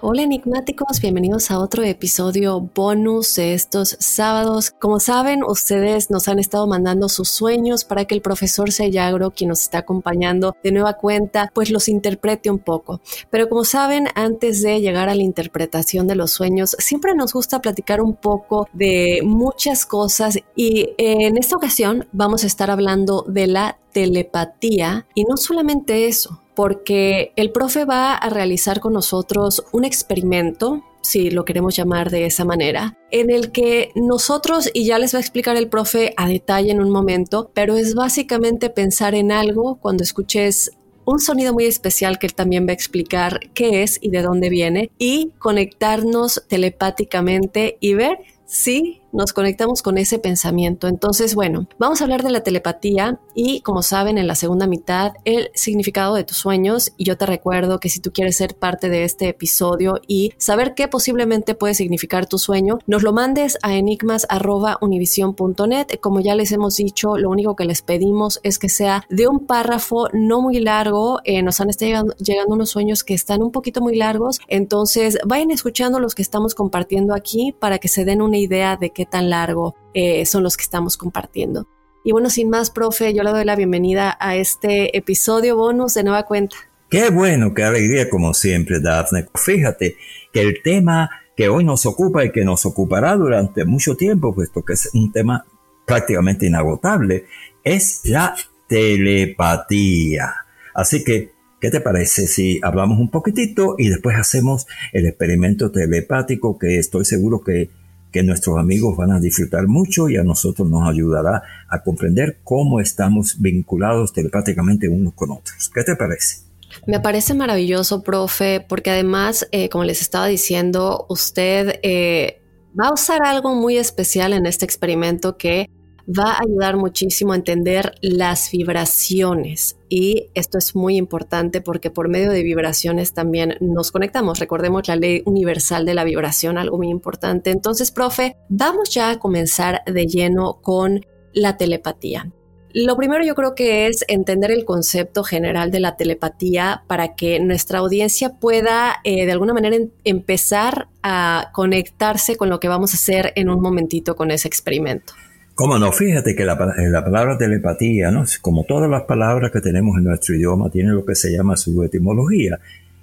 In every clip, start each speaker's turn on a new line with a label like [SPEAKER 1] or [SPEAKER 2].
[SPEAKER 1] Hola enigmáticos, bienvenidos a otro episodio bonus de estos sábados. Como saben, ustedes nos han estado mandando sus sueños para que el profesor Sellagro, quien nos está acompañando de nueva cuenta, pues los interprete un poco. Pero como saben, antes de llegar a la interpretación de los sueños, siempre nos gusta platicar un poco de muchas cosas y en esta ocasión vamos a estar hablando de la telepatía y no solamente eso, porque el profe va a realizar con nosotros un experimento, si lo queremos llamar de esa manera, en el que nosotros, y ya les va a explicar el profe a detalle en un momento, pero es básicamente pensar en algo cuando escuches un sonido muy especial que él también va a explicar qué es y de dónde viene, y conectarnos telepáticamente y ver si nos conectamos con ese pensamiento. Entonces, bueno, vamos a hablar de la telepatía y como saben en la segunda mitad el significado de tus sueños y yo te recuerdo que si tú quieres ser parte de este episodio y saber qué posiblemente puede significar tu sueño, nos lo mandes a enigmas@univision.net. Como ya les hemos dicho, lo único que les pedimos es que sea de un párrafo no muy largo. Eh, nos han estado llegando, unos sueños que están un poquito muy largos, entonces vayan escuchando los que estamos compartiendo aquí para que se den una idea de qué tan largo eh, son los que estamos compartiendo. Y bueno, sin más, profe, yo le doy la bienvenida a este episodio bonus de Nueva Cuenta.
[SPEAKER 2] Qué bueno, qué alegría como siempre, Daphne. Fíjate que el tema que hoy nos ocupa y que nos ocupará durante mucho tiempo, puesto que es un tema prácticamente inagotable, es la telepatía. Así que, ¿qué te parece si hablamos un poquitito y después hacemos el experimento telepático que estoy seguro que que nuestros amigos van a disfrutar mucho y a nosotros nos ayudará a comprender cómo estamos vinculados telepáticamente unos con otros. ¿Qué te parece?
[SPEAKER 1] Me parece maravilloso, profe, porque además, eh, como les estaba diciendo, usted eh, va a usar algo muy especial en este experimento que va a ayudar muchísimo a entender las vibraciones. Y esto es muy importante porque por medio de vibraciones también nos conectamos. Recordemos la ley universal de la vibración, algo muy importante. Entonces, profe, vamos ya a comenzar de lleno con la telepatía. Lo primero yo creo que es entender el concepto general de la telepatía para que nuestra audiencia pueda eh, de alguna manera em empezar a conectarse con lo que vamos a hacer en un momentito con ese experimento.
[SPEAKER 2] Cómo no, fíjate que la, la, palabra telepatía, ¿no? como todas las palabras que tenemos en nuestro idioma, tiene lo que se llama su etimología.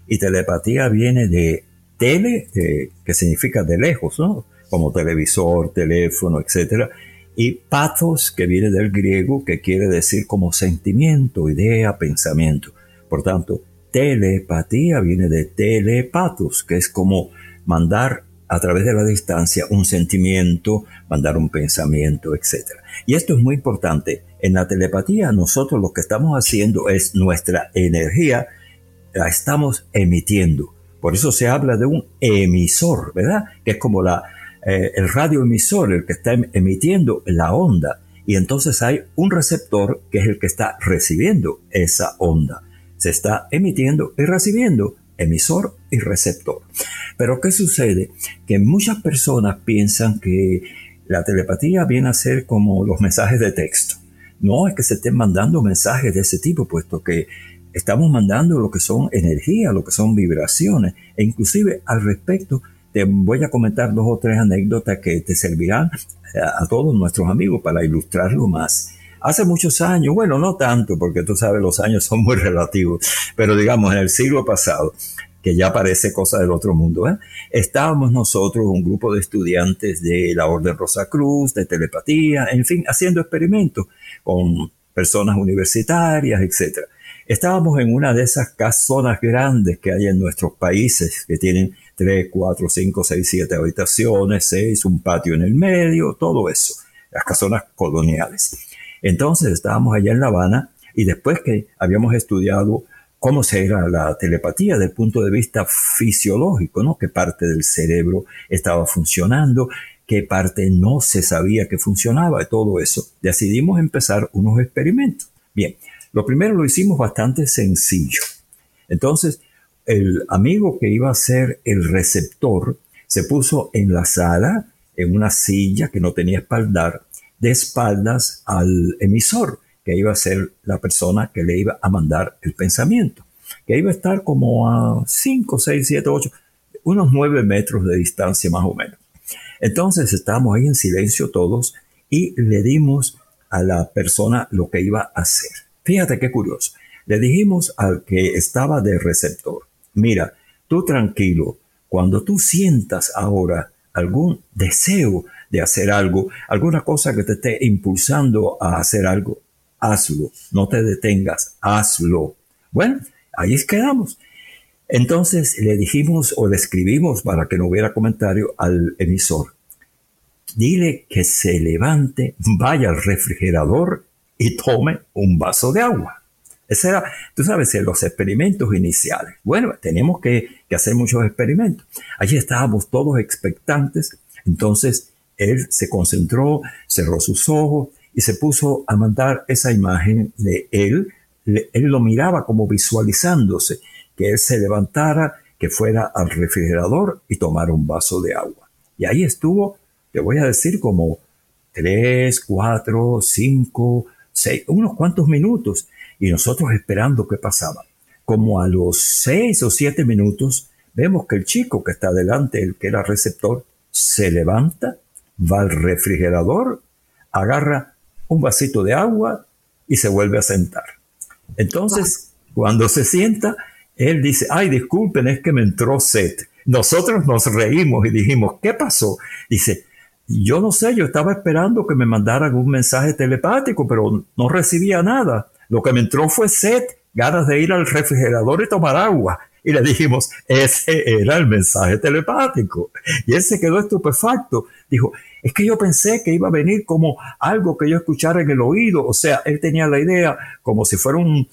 [SPEAKER 2] Y telepatía viene de tele, de, que significa de lejos, ¿no? como televisor, teléfono, etc. Y pathos, que viene del griego, que quiere decir como sentimiento, idea, pensamiento. Por tanto, telepatía viene de telepathos, que es como mandar a través de la distancia un sentimiento, mandar un pensamiento, etc. Y esto es muy importante. En la telepatía nosotros lo que estamos haciendo es nuestra energía, la estamos emitiendo. Por eso se habla de un emisor, ¿verdad? Que es como la, eh, el radioemisor, el que está em-, emitiendo la onda. Y entonces hay un receptor que es el que está recibiendo esa onda. Se está emitiendo y recibiendo emisor y receptor. Pero ¿qué sucede? Que muchas personas piensan que la telepatía viene a ser como los mensajes de texto. No es que se estén mandando mensajes de ese tipo, puesto que estamos mandando lo que son energía, lo que son vibraciones, e inclusive al respecto te voy a comentar dos o tres anécdotas que te servirán eh, a, todos nuestros amigos para ilustrarlo más. Hace muchos años, bueno, no tanto, porque tú sabes, los años son muy relativos, pero digamos, en el siglo pasado, que ya parece cosa del otro mundo, ¿eh? estábamos nosotros, un grupo de estudiantes de la Orden Rosa Cruz, de telepatía, en fin, haciendo experimentos con personas universitarias, etc. Estábamos en una de esas casonas grandes que hay en nuestros países, que tienen 3, 4, 5, 6, 7 habitaciones, 6, un patio en el medio, todo eso, las casonas coloniales. Entonces estábamos allá en La Habana y después que habíamos estudiado cómo se era la telepatía desde el punto de vista fisiológico, ¿no? qué parte del cerebro estaba funcionando, qué parte no se sabía que funcionaba, y todo eso, decidimos empezar unos experimentos. Bien, lo primero lo hicimos bastante sencillo. Entonces, el amigo que iba a ser el receptor se puso en la sala, en una silla que no tenía espaldar, de espaldas al emisor, que iba a ser la persona que le iba a mandar el pensamiento, que iba a estar como a 5, 6, 7, 8, unos 9 metros de distancia más o menos. Entonces estábamos ahí en silencio todos y le dimos a la persona lo que iba a hacer. Fíjate qué curioso. Le dijimos al que estaba de receptor, Mira, tú tranquilo, cuando tú sientas ahora algún deseo de hacer algo, alguna cosa que te esté impulsando a hacer algo, hazlo, no te detengas, hazlo. Bueno, ahí quedamos. Entonces le dijimos o le escribimos para que no hubiera comentario al emisor. Dile que se levante, vaya al refrigerador y tome un vaso de agua. Ese era, tú sabes, los experimentos iniciales. Bueno, tenemos que, hacer muchos experimentos. Allí estábamos todos expectantes. Entonces, él se concentró, cerró sus ojos y se puso a mandar esa imagen de él. él lo miraba como visualizándose, que él se levantara, que fuera al refrigerador y tomara un vaso de agua. Y ahí estuvo, te voy a decir, como tres, cuatro, cinco, seis, unos cuantos minutos y nosotros esperando qué pasaba. Como a los seis o siete minutos, vemos que el chico que está delante, el que era receptor, se levanta, va al refrigerador, agarra un vasito de agua y se vuelve a sentar. Entonces, cuando se sienta, él dice, ay, disculpen, es que me entró sed. Nosotros nos reímos y dijimos, ¿qué pasó? Dice, yo no sé, yo estaba esperando que me mandaran un mensaje telepático, pero no recibía nada. Lo que me entró fue sed, ganas de ir al refrigerador y tomar agua. Y le dijimos, ese era el mensaje telepático. Y él se quedó estupefacto. Dijo, es que yo pensé que iba a venir como algo que yo escuchara en el oído. O sea, él tenía la idea como si fuera un,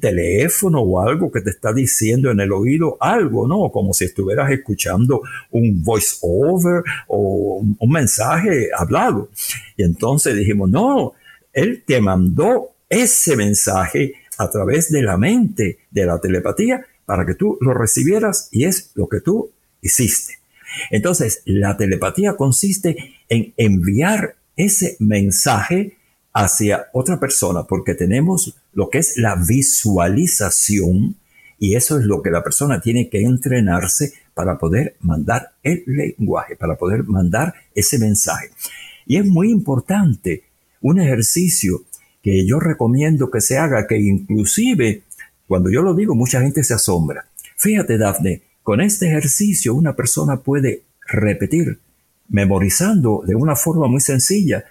[SPEAKER 2] teléfono o algo que te está diciendo en el oído algo, ¿no? Como si estuvieras escuchando un voice over o un, mensaje hablado. Y entonces dijimos, no, él te mandó ese mensaje a través de la mente, de la telepatía, para que tú lo recibieras y es lo que tú hiciste. Entonces, la telepatía consiste en enviar ese mensaje hacia otra persona, porque tenemos lo que es la visualización y eso es lo que la persona tiene que entrenarse para poder mandar el lenguaje, para poder mandar ese mensaje. Y es muy importante un ejercicio yo recomiendo que se haga, que inclusive cuando yo lo digo mucha gente se asombra. Fíjate, Dafne, con este ejercicio una persona puede repetir, memorizando de una forma muy sencilla,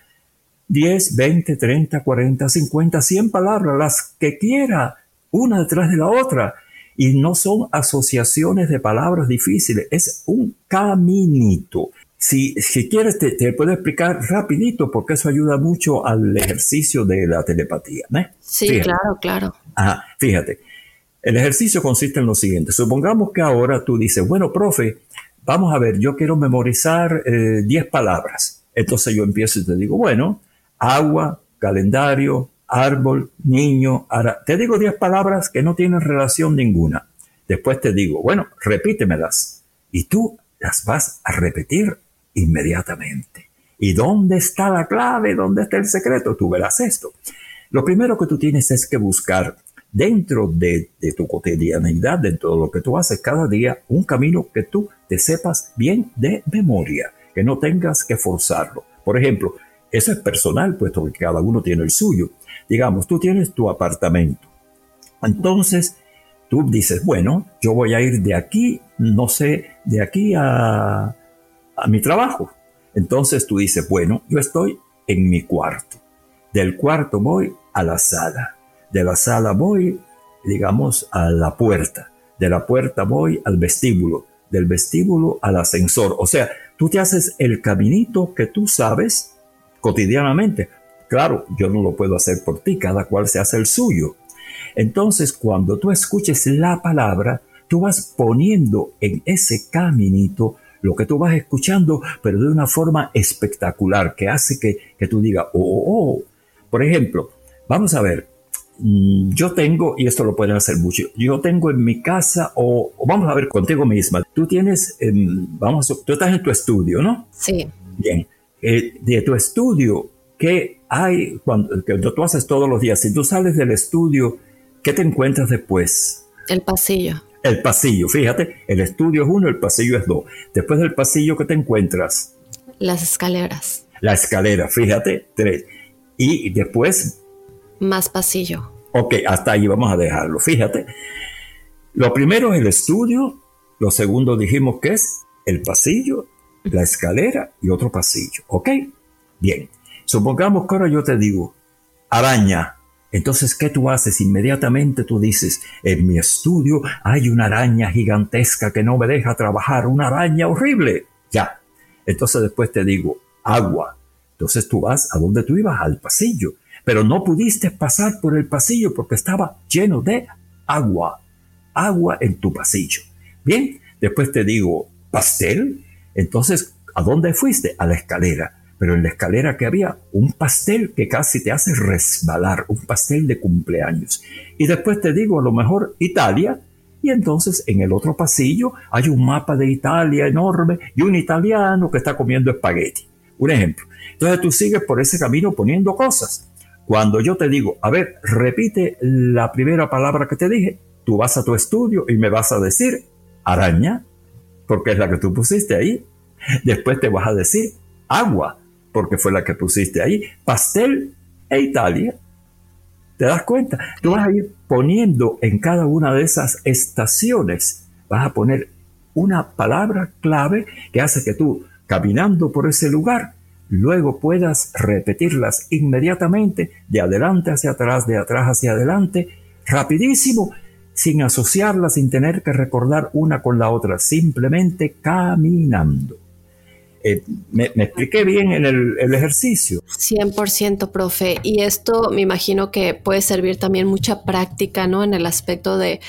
[SPEAKER 2] 10, 20, 30, 40, 50, 100 palabras, las que quiera, una detrás de la otra. Y no son asociaciones de palabras difíciles, es un caminito. Si, quieres, te, puedo explicar rapidito porque eso ayuda mucho al ejercicio de la telepatía.
[SPEAKER 1] Sí, claro, claro.
[SPEAKER 2] Ajá, fíjate. El ejercicio consiste en lo siguiente. Supongamos que ahora tú dices, bueno, profe, vamos a ver, yo quiero memorizar 10 eh, palabras. Entonces yo empiezo y te digo, bueno, agua, calendario, árbol, niño, ara. Te digo 10 palabras que no tienen relación ninguna. Después te digo, bueno, repítemelas. Y tú las vas a repetir inmediatamente. ¿Y dónde está la clave? ¿Dónde está el secreto? Tú verás esto. Lo primero que tú tienes es que buscar dentro de, tu cotidianidad, dentro de lo que tú haces cada día, un camino que tú te sepas bien de memoria, que no tengas que forzarlo. Por ejemplo, eso es personal, puesto que cada uno tiene el suyo. Digamos, tú tienes tu apartamento. Entonces, tú dices, bueno, yo voy a ir de aquí, no sé, de aquí a, a mi trabajo. Entonces tú dices, bueno, yo estoy en mi cuarto. Del cuarto voy a la sala. De la sala voy, digamos, a la puerta. De la puerta voy al vestíbulo. Del vestíbulo al ascensor. O sea, tú te haces el caminito que tú sabes cotidianamente. Claro, yo no lo puedo hacer por ti, cada cual se hace el suyo. Entonces, cuando tú escuches la palabra, tú vas poniendo en ese caminito lo que tú vas escuchando, pero de una forma espectacular, que hace que, que tú digas, oh, oh, oh. Por ejemplo, vamos a ver, mm, yo tengo, y esto lo pueden hacer mucho, yo tengo en mi casa, o, vamos a ver contigo misma, tú tienes, em, vamos, tú estás en tu estudio, ¿no?
[SPEAKER 1] Sí.
[SPEAKER 2] Bien, eh, de tu estudio, ¿qué hay cuando que tú haces todos los días? Si tú sales del estudio, ¿qué te encuentras después?
[SPEAKER 1] El pasillo.
[SPEAKER 2] El pasillo, fíjate, el estudio es uno, el pasillo es dos. Después del pasillo, ¿qué te encuentras?
[SPEAKER 1] Las escaleras.
[SPEAKER 2] La escalera, fíjate, tres. Y después...
[SPEAKER 1] Más pasillo.
[SPEAKER 2] Ok, hasta ahí vamos a dejarlo, fíjate. Lo primero es el estudio, lo segundo dijimos que es el pasillo, la escalera y otro pasillo, ¿ok? Bien, supongamos que ahora yo te digo, araña, entonces, ¿qué tú haces? Inmediatamente tú dices, en mi estudio hay una araña gigantesca que no me deja trabajar, una araña horrible. Ya. Entonces después te digo, agua. Entonces tú vas a donde tú ibas, al pasillo. Pero no pudiste pasar por el pasillo porque estaba lleno de agua. Agua en tu pasillo. Bien, después te digo, pastel. Entonces, ¿a dónde fuiste? A la escalera pero en la escalera que había un pastel que casi te hace resbalar, un pastel de cumpleaños. Y después te digo, a lo mejor Italia, y entonces en el otro pasillo hay un mapa de Italia enorme y un italiano que está comiendo espagueti. Un ejemplo. Entonces tú sigues por ese camino poniendo cosas. Cuando yo te digo, a ver, repite la primera palabra que te dije, tú vas a tu estudio y me vas a decir araña, porque es la que tú pusiste ahí. Después te vas a decir agua, porque fue la que pusiste ahí, pastel e Italia. ¿Te das cuenta? Tú vas a ir poniendo en cada una de esas estaciones, vas a poner una palabra clave que hace que tú, caminando por ese lugar, luego puedas repetirlas inmediatamente, de adelante hacia atrás, de atrás hacia adelante, rapidísimo, sin asociarlas, sin tener que recordar una con la otra, simplemente caminando. Eh, me, expliqué bien en el, el, ejercicio.
[SPEAKER 1] 100%, profe. Y esto me imagino que puede servir también mucha práctica, ¿no? En el aspecto de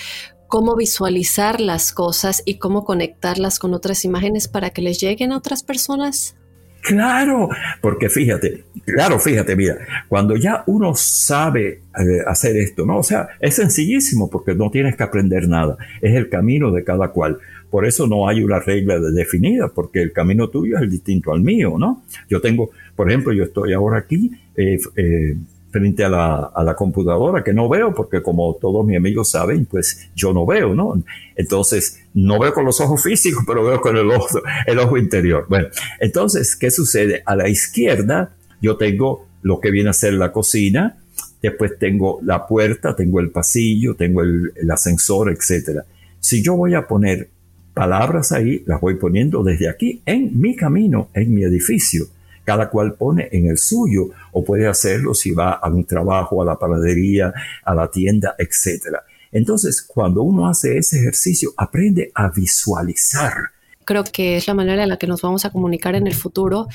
[SPEAKER 1] cómo visualizar las cosas y cómo conectarlas con otras imágenes para que les lleguen a otras personas.
[SPEAKER 2] Claro, porque fíjate, claro, fíjate, mira, cuando ya uno sabe eh, hacer esto, ¿no? O sea, es sencillísimo porque no tienes que aprender nada, es el camino de cada cual. Por eso no hay una regla definida, porque el camino tuyo es distinto al mío, ¿no? Yo tengo, por ejemplo, yo estoy ahora aquí eh, eh, frente a la, a la, computadora que no veo, porque como todos mis amigos saben, pues yo no veo, ¿no? Entonces, no veo con los ojos físicos, pero veo con el ojo, el ojo interior. Bueno, entonces, ¿qué sucede? A la izquierda yo tengo lo que viene a ser la cocina, después tengo la puerta, tengo el pasillo, tengo el, el ascensor, etcétera. Si yo voy a poner palabras ahí, las voy poniendo desde aquí en mi camino, en mi edificio. Cada cual pone en el suyo o puede hacerlo si va a un trabajo, a la panadería, a la tienda, etc. Entonces, cuando uno hace ese ejercicio, aprende a visualizar
[SPEAKER 1] creo que es la manera en la que nos vamos a comunicar en el futuro.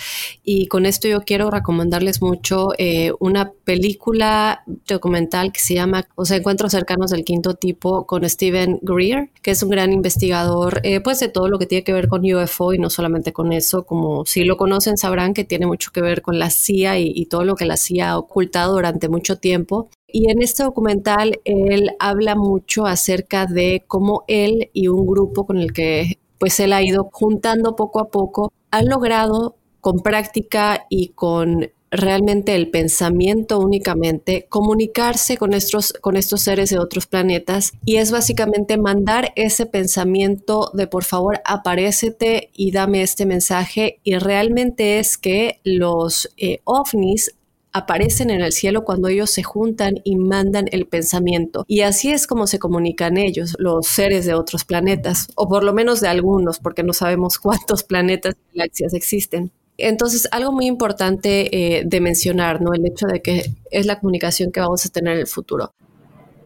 [SPEAKER 1] Y con esto yo quiero recomendarles mucho eh, una película documental que se llama sea, Encuentros cercanos del quinto tipo con Steven Greer, que es un gran investigador eh, pues de todo lo que tiene que ver con UFO y no solamente con eso, como si lo conocen sabrán que tiene mucho que ver con la CIA y, y todo lo que la CIA ha ocultado durante mucho tiempo. Y en este documental él habla mucho acerca de cómo él y un grupo con el que pues él ha ido juntando poco a poco, han logrado con práctica y con realmente el pensamiento únicamente, comunicarse con estos, con estos seres de otros planetas y es básicamente mandar ese pensamiento de por favor aparécete y dame este mensaje y realmente es que los eh, ovnis aparecen en el cielo cuando ellos se juntan y mandan el pensamiento. Y así es como se comunican ellos, los seres de otros planetas, o por lo menos de algunos, porque no sabemos cuántos planetas y galaxias existen. Entonces, algo muy importante eh, de mencionar, ¿no? El hecho de que es la comunicación que vamos a tener en el futuro.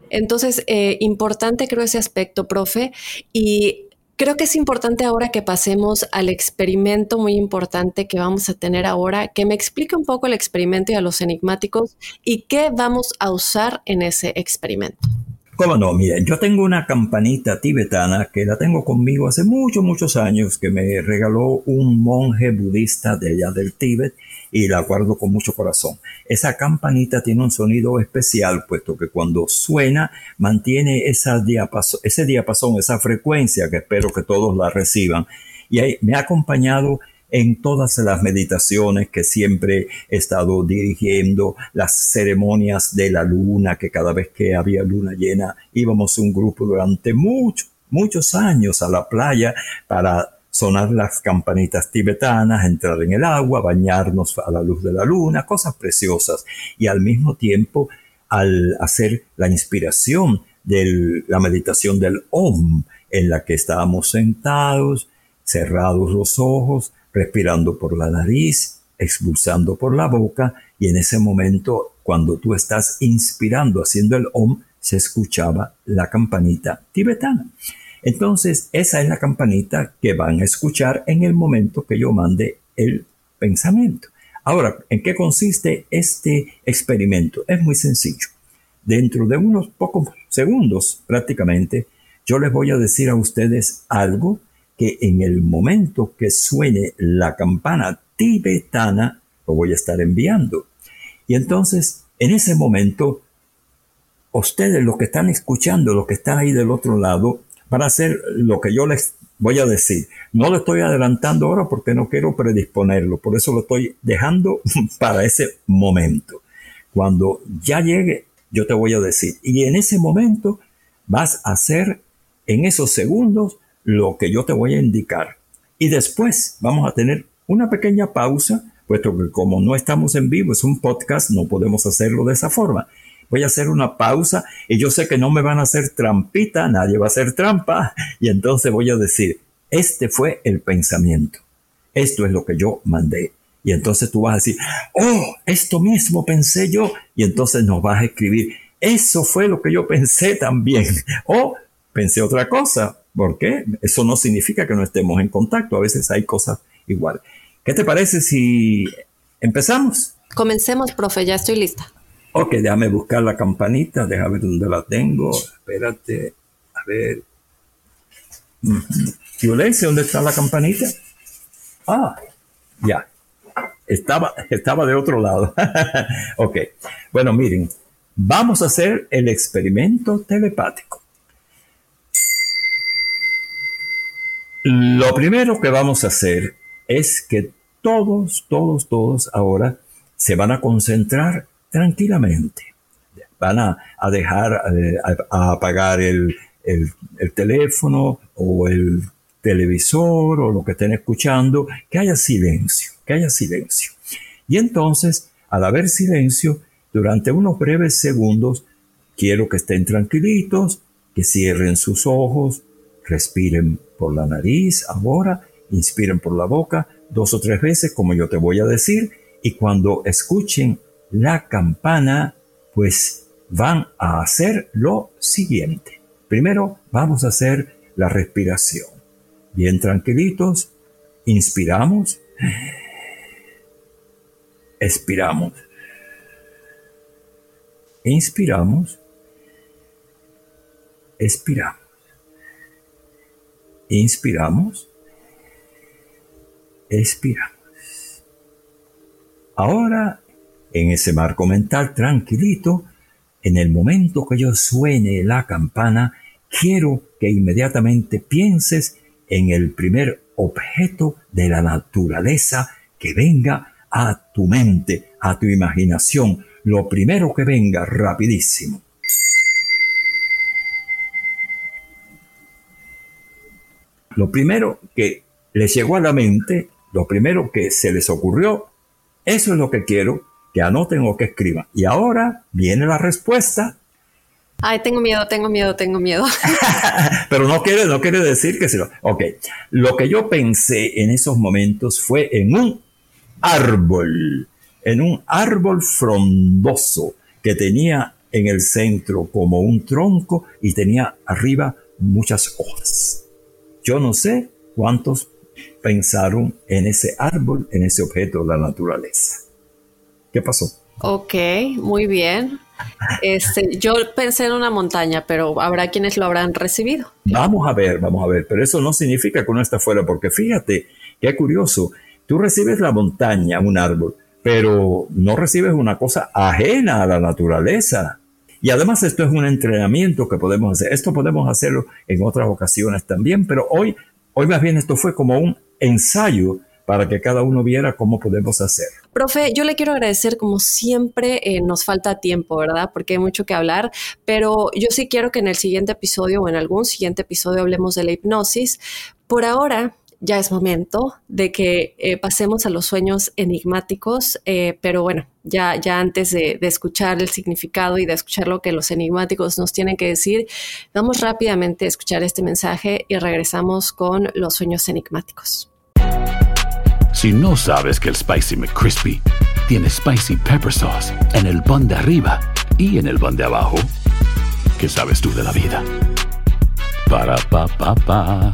[SPEAKER 1] Entonces, eh, importante creo ese aspecto, profe, y creo que es importante ahora que pasemos al experimento muy importante que vamos a tener ahora, que me explique un poco el experimento y a los enigmáticos y qué vamos a usar en ese experimento.
[SPEAKER 2] ¿Cómo no? Miren, yo tengo una campanita tibetana que la tengo conmigo hace muchos, muchos años, que me regaló un monje budista de allá del Tíbet y la guardo con mucho corazón. Esa campanita tiene un sonido especial, puesto que cuando suena mantiene esa ese diapasón, esa frecuencia que espero que todos la reciban. Y ahí me ha acompañado en todas las meditaciones que siempre he estado dirigiendo, las ceremonias de la luna, que cada vez que había luna llena íbamos un grupo durante muchos, muchos años a la playa para sonar las campanitas tibetanas, entrar en el agua, bañarnos a la luz de la luna, cosas preciosas. Y al mismo tiempo, al hacer la inspiración de la meditación del OM, en la que estábamos sentados, cerrados los ojos, respirando por la nariz, expulsando por la boca y en ese momento cuando tú estás inspirando haciendo el OM se escuchaba la campanita tibetana. Entonces esa es la campanita que van a escuchar en el momento que yo mande el pensamiento. Ahora, ¿en qué consiste este experimento? Es muy sencillo. Dentro de unos pocos segundos prácticamente, yo les voy a decir a ustedes algo que en el momento que suene la campana tibetana, lo voy a estar enviando. Y entonces, en ese momento, ustedes, los que están escuchando, los que están ahí del otro lado, van a hacer lo que yo les voy a decir. No lo estoy adelantando ahora porque no quiero predisponerlo, por eso lo estoy dejando para ese momento. Cuando ya llegue, yo te voy a decir. Y en ese momento vas a hacer, en esos segundos, lo que yo te voy a indicar. Y después vamos a tener una pequeña pausa, puesto que como no estamos en vivo, es un podcast, no podemos hacerlo de esa forma. Voy a hacer una pausa y yo sé que no me van a hacer trampita, nadie va a hacer trampa, y entonces voy a decir, este fue el pensamiento, esto es lo que yo mandé. Y entonces tú vas a decir, oh, esto mismo pensé yo, y entonces nos vas a escribir, eso fue lo que yo pensé también, o pensé otra cosa, ¿Por qué? Eso no significa que no estemos en contacto. A veces hay cosas iguales. ¿Qué te parece si empezamos?
[SPEAKER 1] Comencemos, profe. Ya estoy lista.
[SPEAKER 2] Ok, déjame buscar la campanita. Déjame ver dónde la tengo. Espérate. A ver. Uh ¿dónde está la campanita? Ah, ya. Estaba, estaba de otro lado. ok. Bueno, miren. Vamos a hacer el experimento telepático. Lo primero que vamos a hacer es que todos, todos, todos ahora se van a concentrar tranquilamente. Van a, dejar, eh, a, apagar el, teléfono o el televisor o lo que estén escuchando, que haya silencio, que haya silencio. Y entonces, al haber silencio, durante unos breves segundos, quiero que estén tranquilitos, que cierren sus ojos, respiren por la nariz ahora, inspiren por la boca dos o tres veces como yo te voy a decir y cuando escuchen la campana pues van a hacer lo siguiente. Primero vamos a hacer la respiración. Bien tranquilitos, inspiramos, expiramos, inspiramos, expiramos. Inspiramos. Expiramos. Ahora, en ese marco mental tranquilito, en el momento que yo suene la campana, quiero que inmediatamente pienses en el primer objeto de la naturaleza que venga a tu mente, a tu imaginación, lo primero que venga rapidísimo. Lo primero que les llegó a la mente, lo primero que se les ocurrió, eso es lo que quiero que anoten o que escriban. Y ahora viene la respuesta.
[SPEAKER 1] Ay, tengo miedo, tengo miedo, tengo miedo.
[SPEAKER 2] Pero no quiere, no quiere decir que se lo... Ok, lo que yo pensé en esos momentos fue en un árbol, en un árbol frondoso que tenía en el centro como un tronco y tenía arriba muchas hojas. Yo no sé cuántos pensaron en ese árbol, en ese objeto de la naturaleza. ¿Qué pasó?
[SPEAKER 1] Ok, muy bien. Este, yo pensé en una montaña, pero habrá quienes lo habrán recibido.
[SPEAKER 2] Vamos a ver, vamos a ver, pero eso no significa que uno está fuera, porque fíjate, qué curioso, tú recibes la montaña, un árbol, pero no recibes una cosa ajena a la naturaleza. Y además esto es un entrenamiento que podemos hacer. Esto podemos hacerlo en otras ocasiones también, pero hoy, hoy más bien esto fue como un ensayo para que cada uno viera cómo podemos hacer.
[SPEAKER 1] Profe, yo le quiero agradecer como siempre, eh, nos falta tiempo, ¿verdad? Porque hay mucho que hablar, pero yo sí quiero que en el siguiente episodio o en algún siguiente episodio hablemos de la hipnosis. Por ahora, ya es momento de que eh, pasemos a los sueños enigmáticos, eh, pero bueno, ya, ya antes de, escuchar el significado y de escuchar lo que los enigmáticos nos tienen que decir, vamos rápidamente a escuchar este mensaje y regresamos con los sueños enigmáticos.
[SPEAKER 3] Si no sabes que el Spicy McCrispy tiene Spicy Pepper Sauce en el pan de arriba y en el pan de abajo, ¿qué sabes tú de la vida? Para, pa, pa, pa.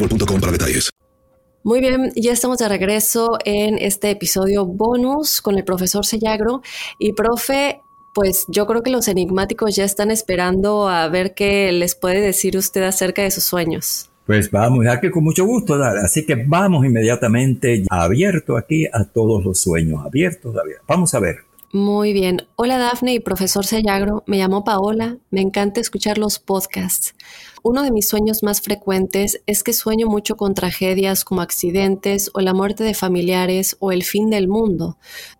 [SPEAKER 4] boostmobile.com para detalles.
[SPEAKER 1] Muy bien, ya estamos de regreso en este episodio bonus con el profesor Sellagro. Y profe, pues yo creo que los enigmáticos ya están esperando a ver qué les puede decir usted acerca de sus sueños.
[SPEAKER 2] Pues vamos, ya que con mucho gusto, así que vamos inmediatamente abierto aquí a todos los sueños, abiertos, abiertos. Vamos a ver.
[SPEAKER 1] Muy bien. Hola Dafne y profesor Sellagro. Me llamo Paola. Me encanta escuchar los podcasts. Uno de mis sueños más frecuentes es que sueño mucho con tragedias como accidentes o la muerte de familiares o el fin del mundo.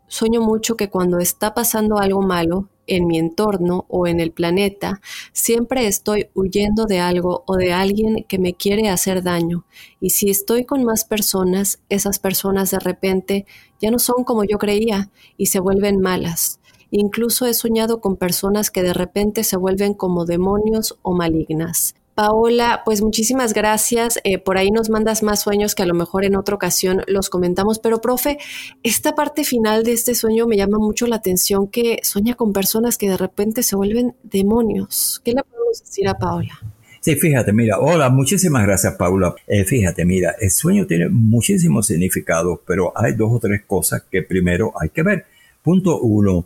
[SPEAKER 1] Sueño mucho que cuando está pasando algo malo en mi entorno o en el planeta, siempre estoy huyendo de algo o de alguien que me quiere hacer daño. Y si estoy con más personas, esas personas de repente ya no son como yo creía y se vuelven malas. Incluso he soñado con personas que de repente se vuelven como demonios o malignas. Paola, pues muchísimas gracias. Eh, por ahí nos mandas más sueños que a lo mejor en otra ocasión los comentamos. Pero, profe, esta parte final de este sueño me llama mucho la atención que sueña con personas que de repente se vuelven demonios. ¿Qué le podemos decir a Paola?
[SPEAKER 2] Sí, fíjate, mira, hola, muchísimas gracias, Paula. Eh, fíjate, mira, el sueño tiene muchísimos significados, pero hay dos o tres cosas que primero hay que ver. Punto uno,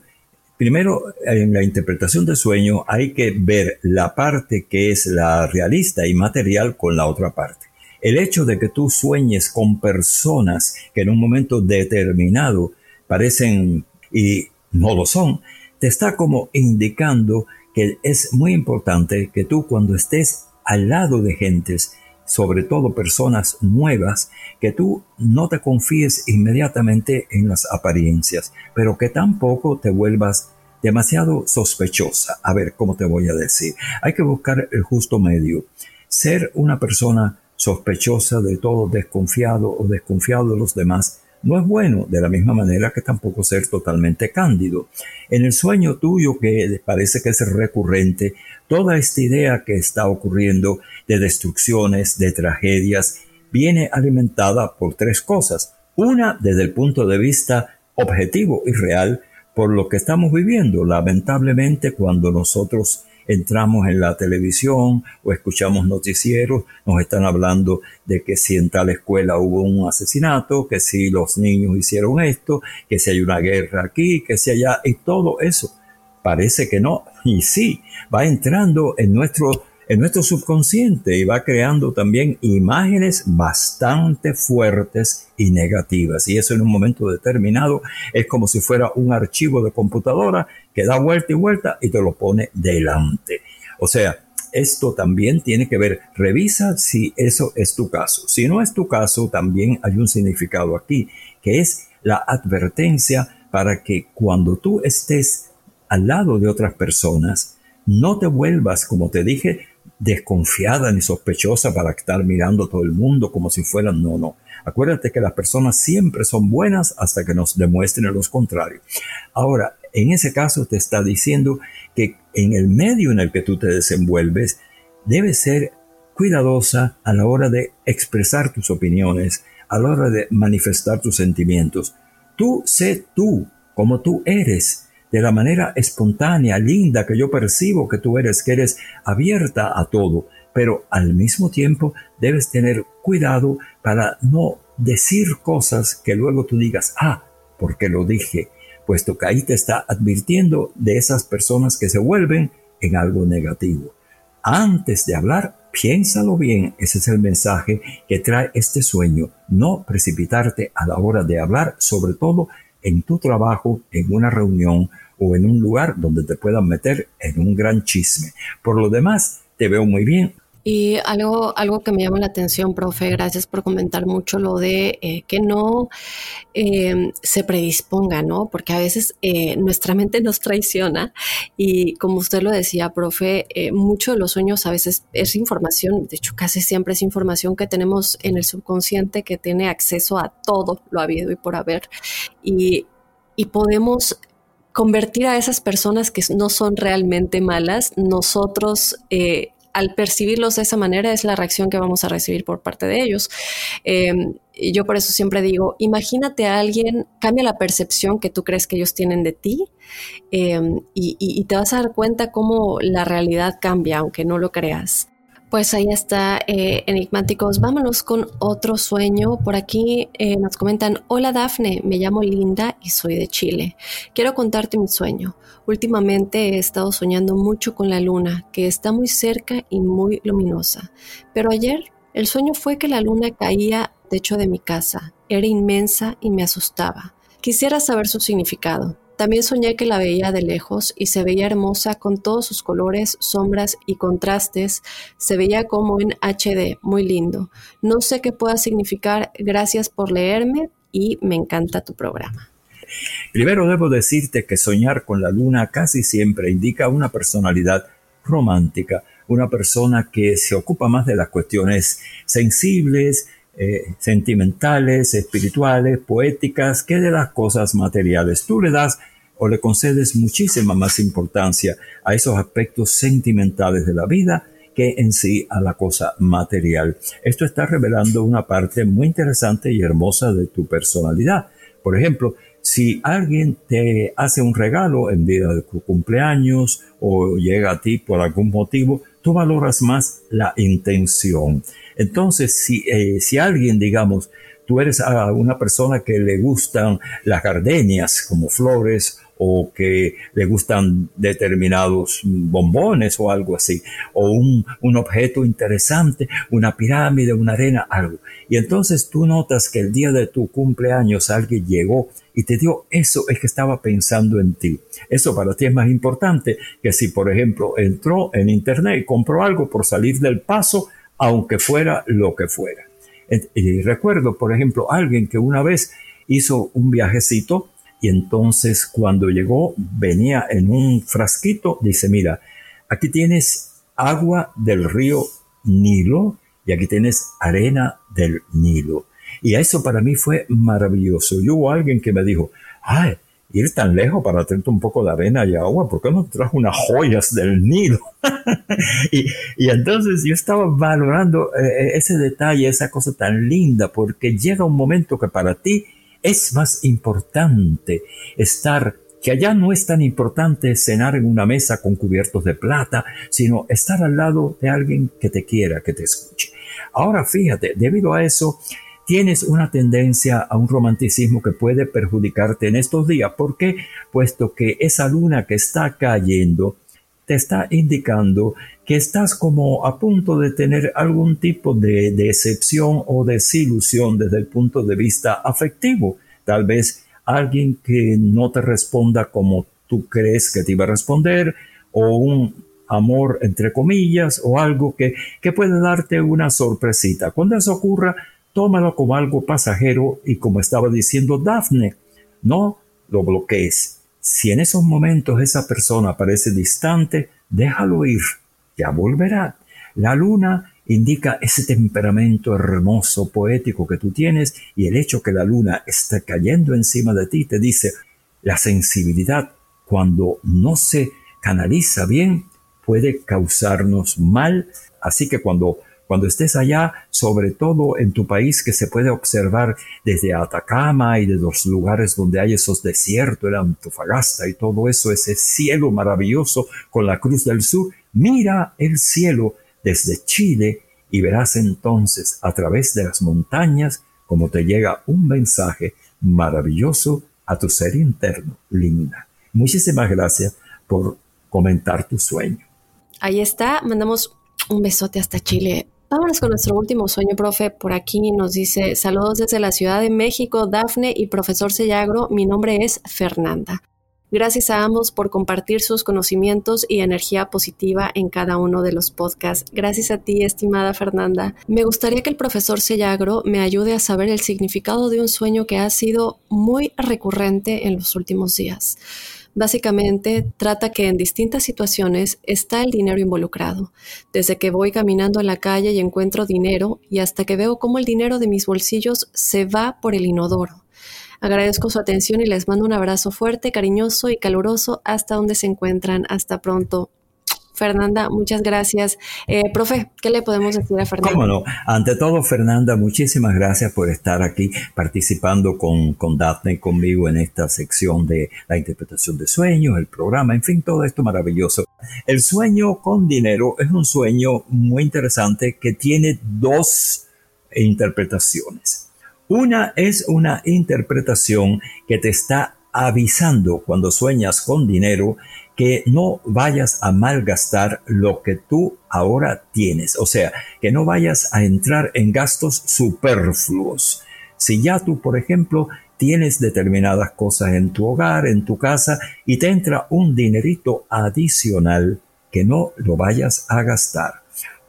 [SPEAKER 2] Primero, en la interpretación del sueño hay que ver la parte que es la realista y material con la otra parte. El hecho de que tú sueñes con personas que en un momento determinado parecen y no lo son, te está como indicando que es muy importante que tú cuando estés al lado de gentes, sobre todo personas nuevas, que tú no te confíes inmediatamente en las apariencias, pero que tampoco te vuelvas demasiado sospechosa. A ver, ¿cómo te voy a decir? Hay que buscar el justo medio. Ser una persona sospechosa de todo, desconfiado o desconfiado de los demás, no es bueno, de la misma manera que tampoco ser totalmente cándido. En el sueño tuyo que parece que es recurrente, toda esta idea que está ocurriendo de destrucciones, de tragedias, viene alimentada por tres cosas. Una, desde el punto de vista objetivo y real, por lo que estamos viviendo. Lamentablemente, cuando nosotros entramos en la televisión o escuchamos noticieros, nos están hablando de que si en tal escuela hubo un asesinato, que si los niños hicieron esto, que si hay una guerra aquí, que si allá, y todo eso. Parece que no, y sí, va entrando en nuestro en nuestro subconsciente y va creando también imágenes bastante fuertes y negativas. Y eso en un momento determinado es como si fuera un archivo de computadora que da vuelta y vuelta y te lo pone delante. O sea, esto también tiene que ver, revisa si eso es tu caso. Si no es tu caso, también hay un significado aquí, que es la advertencia para que cuando tú estés al lado de otras personas, no te vuelvas, como te dije, desconfiada ni sospechosa para estar mirando a todo el mundo como si fueran no, no. Acuérdate que las personas siempre son buenas hasta que nos demuestren lo contrario. Ahora, en ese caso te está diciendo que en el medio en el que tú te desenvuelves, debes ser cuidadosa a la hora de expresar tus opiniones, a la hora de manifestar tus sentimientos. Tú sé tú, como tú eres, de la manera espontánea, linda que yo percibo que tú eres, que eres abierta a todo, pero al mismo tiempo debes tener cuidado para no decir cosas que luego tú digas, ah, porque lo dije, puesto que ahí te está advirtiendo de esas personas que se vuelven en algo negativo. Antes de hablar, piénsalo bien, ese es el mensaje que trae este sueño, no precipitarte a la hora de hablar, sobre todo en tu trabajo, en una reunión o en un lugar donde te puedan meter en un gran chisme. Por lo demás, te veo muy bien.
[SPEAKER 1] Y algo, algo que me llama la atención, profe, gracias por comentar mucho lo de eh, que no em, se predisponga, ¿no? Porque a veces eh, nuestra mente nos traiciona y como usted lo decía, profe, eh, mucho de los sueños a veces es información, de hecho casi siempre es información que tenemos en el subconsciente que tiene acceso a todo lo habido y por haber. Y, y podemos convertir a esas personas que no son realmente malas, nosotros eh, al percibirlos de esa manera es la reacción que vamos a recibir por parte de ellos. Em, y yo por eso siempre digo, imagínate a alguien, cambia la percepción que tú crees que ellos tienen de ti em, y te vas a dar cuenta cómo la realidad cambia, aunque no lo creas. Pues ahí está, eh, enigmáticos. Vámonos con otro sueño. Por aquí eh, nos comentan, hola Dafne, me llamo Linda y soy de Chile. Quiero contarte mi sueño. Últimamente he estado soñando mucho con la luna, que está muy cerca y muy luminosa. Pero ayer el sueño fue que la luna caía techo de mi casa. Era inmensa y me asustaba. Quisiera saber su significado. También soñé que la veía de lejos y se veía hermosa con todos sus colores, sombras y contrastes. Se veía como en HD, muy lindo. No sé qué pueda significar. Gracias por leerme y me encanta tu programa.
[SPEAKER 2] Primero debo decirte que soñar con la luna casi siempre indica una personalidad romántica, una persona que se ocupa más de las cuestiones sensibles, eh, sentimentales, espirituales, poéticas, que de las cosas materiales. Tú le das o le concedes muchísima más importancia a esos aspectos sentimentales de la vida que en sí a la cosa material. Esto está revelando una parte muy interesante y hermosa de tu personalidad. Por ejemplo, si alguien te hace un regalo en día de tu cumpleaños o llega a ti por algún motivo, tú valoras más la intención. Entonces, si, eh, si alguien, digamos, tú eres a una persona que le gustan las gardenias como flores o que le gustan determinados bombones o algo así, o un, un, objeto interesante, una pirámide, una arena, algo. Y entonces tú notas que el día de tu cumpleaños alguien llegó y te dio eso, es que estaba pensando en ti. Eso para ti es más importante que si, por ejemplo, entró en internet y compró algo por salir del paso, aunque fuera lo que fuera. Y recuerdo, por ejemplo, alguien que una vez hizo un viajecito y entonces cuando llegó venía en un frasquito, dice, mira, aquí tienes agua del río Nilo y aquí tienes arena del Nilo. Y eso para mí fue maravilloso. Y hubo alguien que me dijo, ay, ir tan lejos para tener un poco de arena y agua, ¿por qué no trajo unas joyas del Nilo? y, entonces yo estaba valorando eh, ese detalle, esa cosa tan linda, porque llega un momento que para ti es más importante estar que allá no es tan importante cenar en una mesa con cubiertos de plata, sino estar al lado de alguien que te quiera, que te escuche. Ahora fíjate, debido a eso, tienes una tendencia a un romanticismo que puede perjudicarte en estos días. ¿Por qué? Puesto que esa luna que está cayendo te está indicando que estás como a punto de tener algún tipo de decepción o desilusión desde el punto de vista afectivo. Tal vez alguien que no te responda como tú crees que te iba a responder o un amor entre comillas o algo que, que puede darte una sorpresita. Cuando eso ocurra, tómalo como algo pasajero y como estaba diciendo Daphne, no lo bloquees. Si en esos momentos esa persona parece distante, déjalo ir, ya volverá. La luna indica ese temperamento hermoso, poético que tú tienes y el hecho que la luna está cayendo encima de ti te dice, la sensibilidad cuando no se canaliza bien puede causarnos mal, así que cuando cuando estés allá, sobre todo en tu país que se puede observar desde Atacama y de los lugares donde hay esos desiertos, el Antofagasta y todo eso, ese cielo maravilloso con la Cruz del Sur, mira el cielo desde Chile y verás entonces a través de las montañas como te llega un mensaje maravilloso a tu ser interno, linda. Muchísimas gracias por comentar tu sueño.
[SPEAKER 1] Ahí está, mandamos un besote hasta Chile Vámonos con nuestro último sueño, profe. Por aquí nos dice, saludos desde la Ciudad de México, Dafne y profesor Sellagro. Mi nombre es Fernanda. Gracias a ambos por compartir sus conocimientos y energía positiva en cada uno de los podcasts. Gracias a ti, estimada Fernanda. Me gustaría que el profesor Sellagro me ayude a saber el significado de un sueño que ha sido muy recurrente en los últimos días. Básicamente trata que en distintas situaciones está el dinero involucrado, desde que voy caminando en la calle y encuentro dinero y hasta que veo cómo el dinero de mis bolsillos se va por el inodoro. Agradezco su atención y les mando un abrazo fuerte, cariñoso y caluroso hasta donde se encuentran. Hasta pronto. Fernanda, muchas gracias. Eh, profe, ¿qué le podemos decir a Fernanda?
[SPEAKER 2] Cómo no. Ante todo, Fernanda, muchísimas gracias por estar aquí participando con, con Daphne conmigo en esta sección de la interpretación de sueños, el programa, en fin, todo esto maravilloso. El sueño con dinero es un sueño muy interesante que tiene dos interpretaciones. Una es una interpretación que te está avisando cuando sueñas con dinero que no vayas a malgastar lo que tú ahora tienes. O sea, que no vayas a entrar en gastos superfluos. Si ya tú, por ejemplo, tienes determinadas cosas en tu hogar, en tu casa, y te entra un dinerito adicional, que no lo vayas a gastar.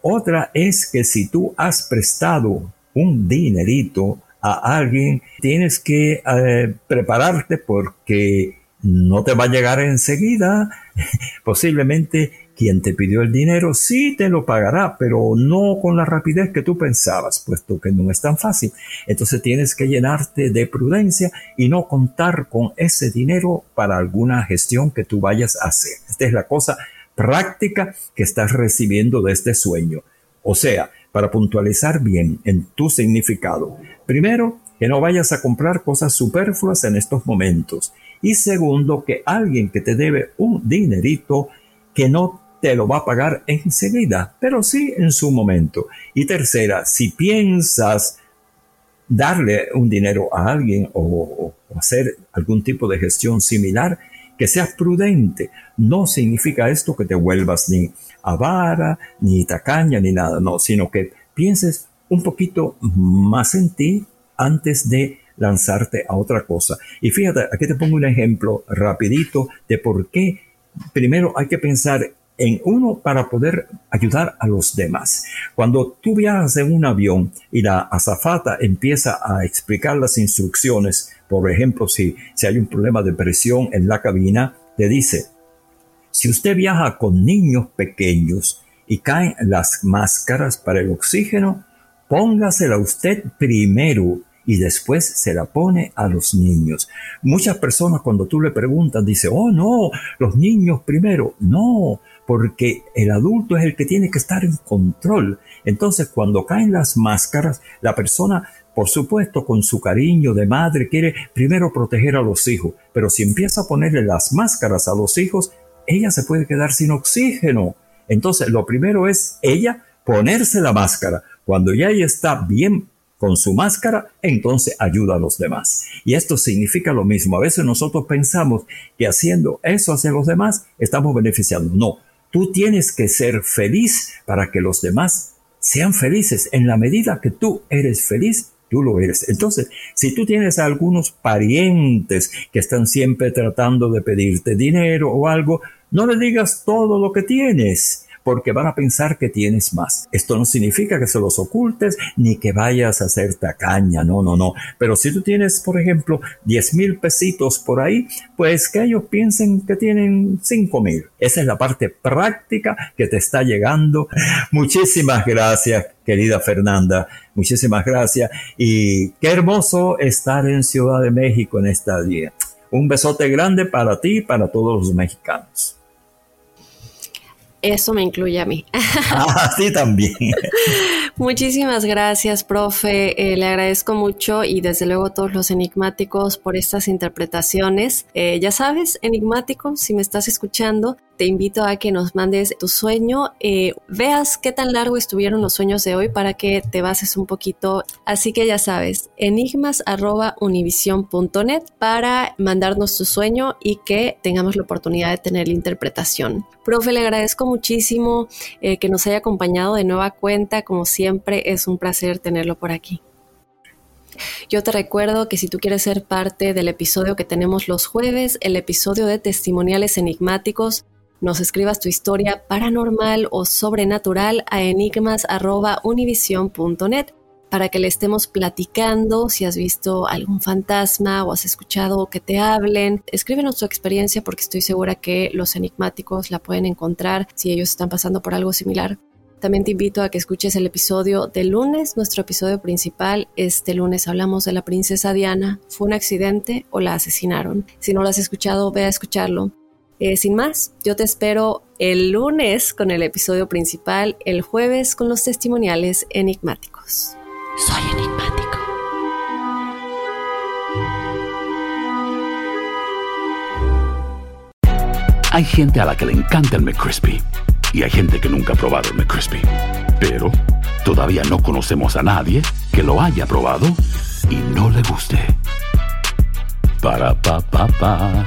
[SPEAKER 2] Otra es que si tú has prestado un dinerito a alguien, tienes que eh, prepararte porque no te va a llegar enseguida. Posiblemente quien te pidió el dinero sí te lo pagará, pero no con la rapidez que tú pensabas, puesto que no es tan fácil. Entonces tienes que llenarte de prudencia y no contar con ese dinero para alguna gestión que tú vayas a hacer. Esta es la cosa práctica que estás recibiendo de este sueño. O sea, para puntualizar bien en tu significado, primero, que no vayas a comprar cosas superfluas en estos momentos. Y segundo, que alguien que te debe un dinerito que no te lo va a pagar enseguida, pero sí en su momento. Y tercera, si piensas darle un dinero a alguien o, hacer algún tipo de gestión similar, que seas prudente. No significa esto que te vuelvas ni avara, ni tacaña, ni nada, no, sino que pienses un poquito más en ti antes de lanzarte a otra cosa. Y fíjate, aquí te pongo un ejemplo rapidito de por qué primero hay que pensar en uno para poder ayudar a los demás. Cuando tú viajas en un avión y la azafata empieza a explicar las instrucciones, por ejemplo, si, si hay un problema de presión en la cabina, te dice, si usted viaja con niños pequeños y caen las máscaras para el oxígeno, póngasela usted primero y después se la pone a los niños. Muchas personas cuando tú le preguntas dicen, oh no, los niños primero. No, porque el adulto es el que tiene que estar en control. Entonces cuando caen las máscaras, la persona por supuesto, con su cariño de madre quiere primero proteger a los hijos, pero si empieza a ponerle las máscaras a los hijos, ella se puede quedar sin oxígeno. Entonces, lo primero es ella ponerse la máscara. Cuando ya ella está bien con su máscara, entonces ayuda a los demás. Y esto significa lo mismo. A veces nosotros pensamos que haciendo eso hacia los demás estamos beneficiando. No, tú tienes que ser feliz para que los demás sean felices. En la medida que tú eres feliz, tú lo eres. Entonces, si tú tienes algunos parientes que están siempre tratando de pedirte dinero o algo, no le digas todo lo que tienes porque van a pensar que tienes más. Esto no significa que se los ocultes ni que vayas a hacer tacaña, no, no, no. Pero si tú tienes, por ejemplo, 10 mil pesitos por ahí, pues que ellos piensen que tienen 5 mil. Esa es la parte práctica que te está llegando. Muchísimas gracias, querida Fernanda. Muchísimas gracias. Y qué hermoso estar en Ciudad de México en esta día. Un besote grande para ti y para todos los mexicanos.
[SPEAKER 1] Eso me incluye a mí.
[SPEAKER 2] Ah, sí, también.
[SPEAKER 1] Muchísimas gracias, profe. Eh, le agradezco mucho y desde luego a todos los enigmáticos por estas interpretaciones. Eh, ya sabes, enigmático, si me estás escuchando, te invito a que nos mandes tu sueño, eh, veas qué tan largo estuvieron los sueños de hoy para que te bases un poquito. Así que ya sabes, enigmas.univision.net para mandarnos tu sueño y que tengamos la oportunidad de tener la interpretación. Profe, le agradezco muchísimo eh, que nos haya acompañado de nueva cuenta. Como siempre, es un placer tenerlo por aquí. Yo te recuerdo que si tú quieres ser parte del episodio que tenemos los jueves, el episodio de testimoniales enigmáticos, nos escribas tu historia paranormal o sobrenatural a enigmas.univision.net para que le estemos platicando si has visto algún fantasma o has escuchado que te hablen. Escríbenos tu experiencia porque estoy segura que los enigmáticos la pueden encontrar si ellos están pasando por algo similar. También te invito a que escuches el episodio de lunes, nuestro episodio principal. Este lunes hablamos de la princesa Diana. ¿Fue un accidente o la asesinaron? Si no lo has escuchado, ve a escucharlo. Eh, sin más, yo te espero el lunes con el episodio principal, el jueves con los testimoniales enigmáticos. Soy enigmático.
[SPEAKER 3] Hay gente a la que le encanta el McCrispy y hay gente que nunca ha probado el McCrispy. Pero todavía no conocemos a nadie que lo haya probado y no le guste. Para pa pa pa.